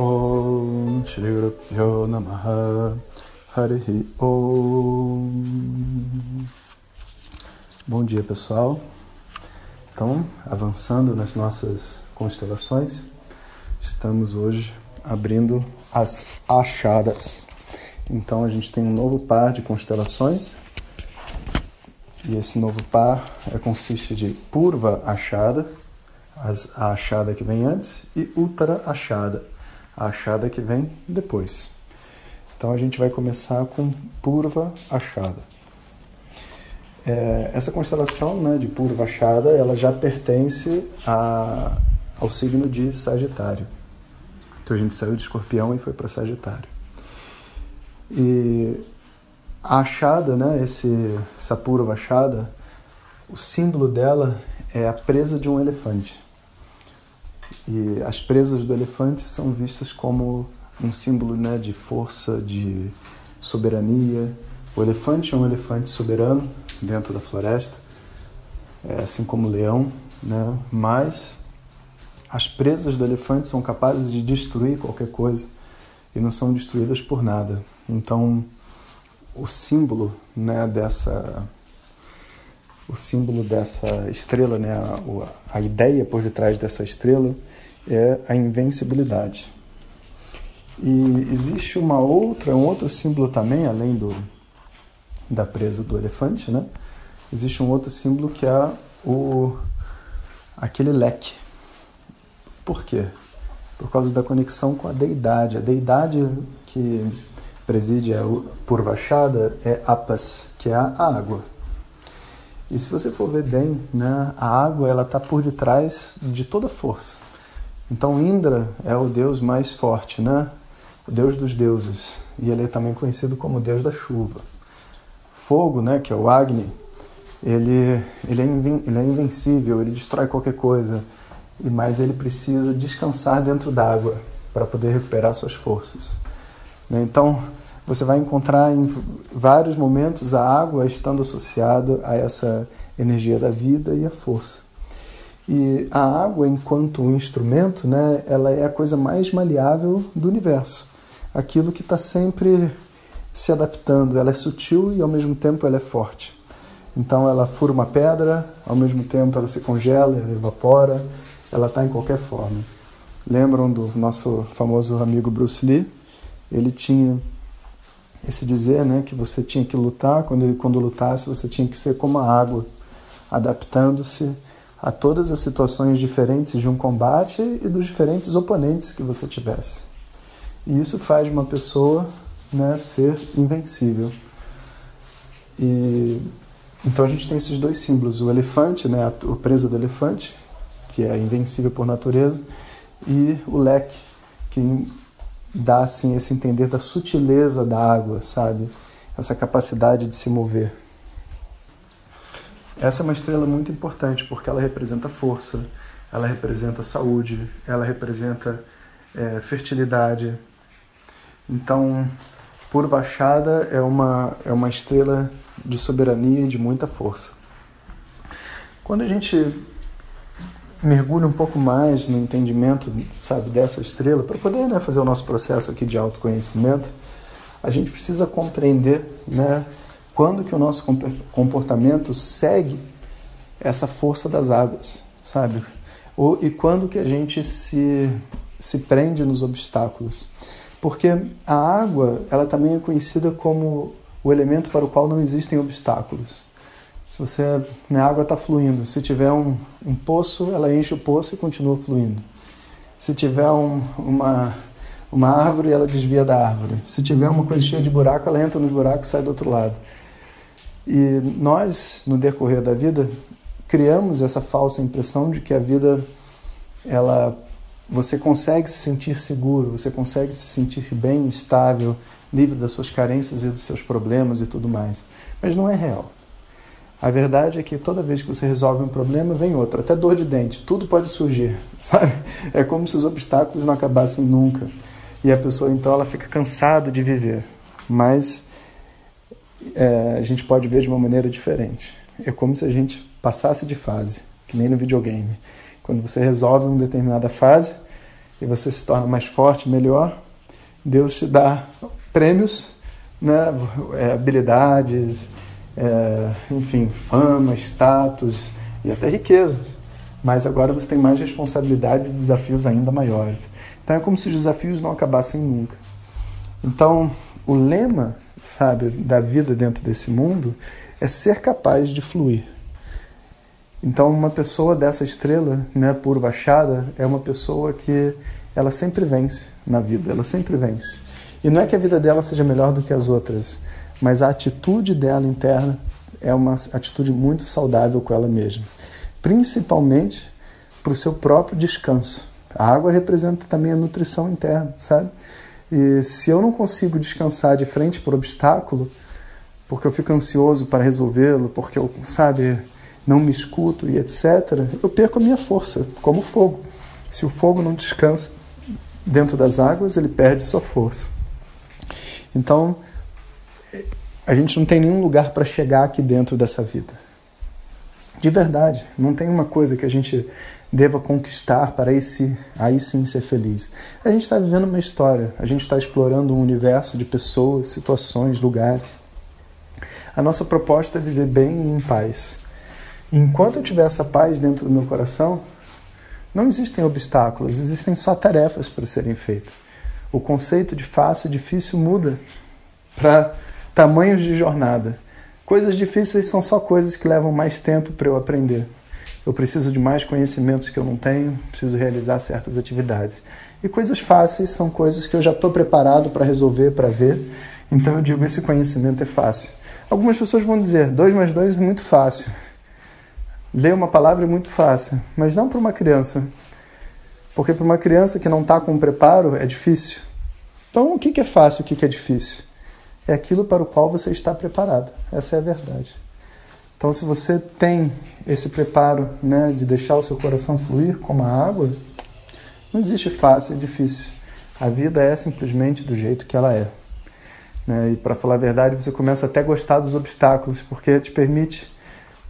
Om Shri Guru Namaha Harihi Om Bom dia pessoal. Então, avançando nas nossas constelações, estamos hoje abrindo as achadas. Então a gente tem um novo par de constelações e esse novo par é, consiste de Purva Achada, a achada que vem antes, e Uttara Achada achada que vem depois. Então a gente vai começar com Purva Achada. É, essa constelação né, de Purva Achada, ela já pertence a, ao signo de Sagitário. Então a gente saiu de Escorpião e foi para Sagitário. E a achada, né, esse, essa Purva Achada, o símbolo dela é a presa de um elefante. E as presas do elefante são vistas como um símbolo né, de força, de soberania. O elefante é um elefante soberano dentro da floresta, é, assim como o leão, né? mas as presas do elefante são capazes de destruir qualquer coisa e não são destruídas por nada. Então, o símbolo né, dessa o símbolo dessa estrela, né, a, a ideia por detrás dessa estrela é a invencibilidade. E existe uma outra, um outro símbolo também, além do da presa do elefante, né? Existe um outro símbolo que é o aquele leque. Por quê? Por causa da conexão com a deidade. A deidade que preside a Purvachada é Apas, que é a água. E se você for ver bem, né, a água ela está por detrás de toda força. Então Indra é o deus mais forte, né? O deus dos deuses. E ele é também conhecido como deus da chuva. Fogo, né, que é o Agni, ele, ele, é, ele é invencível, ele destrói qualquer coisa. Mas ele precisa descansar dentro d'água para poder recuperar suas forças. Né? Então, você vai encontrar em vários momentos a água estando associada a essa energia da vida e a força. E a água, enquanto um instrumento, né, ela é a coisa mais maleável do universo. Aquilo que está sempre se adaptando. Ela é sutil e, ao mesmo tempo, ela é forte. Então, ela fura uma pedra, ao mesmo tempo, ela se congela, ela evapora, ela está em qualquer forma. Lembram do nosso famoso amigo Bruce Lee? Ele tinha esse dizer, né, que você tinha que lutar, quando quando lutasse, você tinha que ser como a água, adaptando-se a todas as situações diferentes de um combate e dos diferentes oponentes que você tivesse. E isso faz uma pessoa, né, ser invencível. E então a gente tem esses dois símbolos, o elefante, né, o preso do elefante, que é invencível por natureza, e o leque, que dá assim esse entender da sutileza da água, sabe? Essa capacidade de se mover. Essa é uma estrela muito importante porque ela representa força, ela representa saúde, ela representa é, fertilidade. Então, por baixada é uma é uma estrela de soberania e de muita força. Quando a gente mergulhe um pouco mais no entendimento, sabe, dessa estrela, para poder né, fazer o nosso processo aqui de autoconhecimento, a gente precisa compreender, né, quando que o nosso comportamento segue essa força das águas, sabe? Ou, e quando que a gente se, se prende nos obstáculos. Porque a água, ela também é conhecida como o elemento para o qual não existem obstáculos. Se você, né, a água está fluindo, se tiver um, um poço, ela enche o poço e continua fluindo. Se tiver um, uma, uma árvore, ela desvia da árvore. Se tiver uma coisa cheia de buraco, ela entra nos buracos e sai do outro lado. E nós, no decorrer da vida, criamos essa falsa impressão de que a vida ela você consegue se sentir seguro, você consegue se sentir bem, estável, livre das suas carências e dos seus problemas e tudo mais. Mas não é real. A verdade é que toda vez que você resolve um problema, vem outro, até dor de dente, tudo pode surgir, sabe? É como se os obstáculos não acabassem nunca. E a pessoa então ela fica cansada de viver. Mas é, a gente pode ver de uma maneira diferente. É como se a gente passasse de fase, que nem no videogame. Quando você resolve uma determinada fase e você se torna mais forte, melhor, Deus te dá prêmios, né, é, habilidades, é, enfim, fama, status e até riquezas. Mas agora você tem mais responsabilidades e desafios ainda maiores. Então é como se os desafios não acabassem nunca. Então, o lema, sabe, da vida dentro desse mundo é ser capaz de fluir. Então, uma pessoa dessa estrela, né, por Vachada, é uma pessoa que ela sempre vence na vida, ela sempre vence. E não é que a vida dela seja melhor do que as outras, mas a atitude dela interna é uma atitude muito saudável com ela mesma, principalmente para o seu próprio descanso. A água representa também a nutrição interna, sabe? E se eu não consigo descansar de frente por obstáculo, porque eu fico ansioso para resolvê-lo, porque eu, sabe, não me escuto e etc., eu perco a minha força, como fogo. Se o fogo não descansa dentro das águas, ele perde sua força. Então, a gente não tem nenhum lugar para chegar aqui dentro dessa vida. De verdade, não tem uma coisa que a gente deva conquistar para aí, se, aí sim ser feliz. A gente está vivendo uma história, a gente está explorando um universo de pessoas, situações, lugares. A nossa proposta é viver bem e em paz. Enquanto eu tiver essa paz dentro do meu coração, não existem obstáculos, existem só tarefas para serem feitas. O conceito de fácil e difícil muda para tamanhos de jornada. Coisas difíceis são só coisas que levam mais tempo para eu aprender. Eu preciso de mais conhecimentos que eu não tenho, preciso realizar certas atividades. E coisas fáceis são coisas que eu já estou preparado para resolver, para ver. Então eu digo: esse conhecimento é fácil. Algumas pessoas vão dizer: 2 mais 2 é muito fácil. Ler uma palavra é muito fácil, mas não para uma criança. Porque para uma criança que não está com preparo é difícil. Então o que é fácil, o que é difícil? É aquilo para o qual você está preparado. Essa é a verdade. Então, se você tem esse preparo né, de deixar o seu coração fluir como a água, não existe fácil e difícil. A vida é simplesmente do jeito que ela é. Né? E para falar a verdade, você começa até a gostar dos obstáculos, porque te permite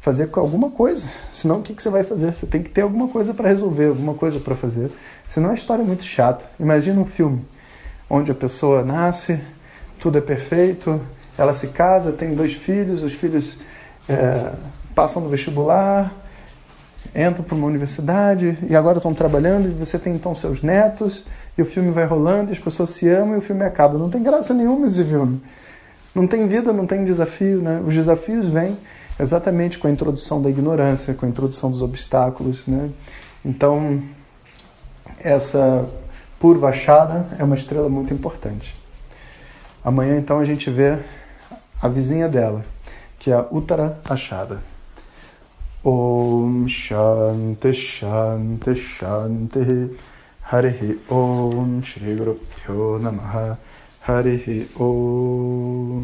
fazer alguma coisa. Senão, o que, que você vai fazer? Você tem que ter alguma coisa para resolver, alguma coisa para fazer. Senão, a história é muito chata. Imagina um filme onde a pessoa nasce, tudo é perfeito, ela se casa, tem dois filhos, os filhos é, passam no vestibular, entram para uma universidade e agora estão trabalhando e você tem então seus netos e o filme vai rolando e as pessoas se amam e o filme acaba. Não tem graça nenhuma esse filme. Não tem vida, não tem desafio, né? Os desafios vêm exatamente com a introdução da ignorância, com a introdução dos obstáculos, né? Então, essa Purvachada é uma estrela muito importante. Amanhã, então, a gente vê a vizinha dela, que é a Uttara Achada. Om Shanti Shanti Shanti Harihi Om Shri Guru Pyo Namaha Harihi Om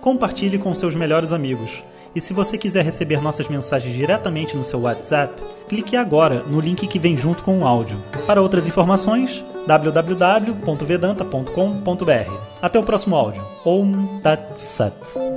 Compartilhe com seus melhores amigos. E se você quiser receber nossas mensagens diretamente no seu WhatsApp, clique agora no link que vem junto com o áudio. Para outras informações, www.vedanta.com.br. Até o próximo áudio. Om Tat Sat.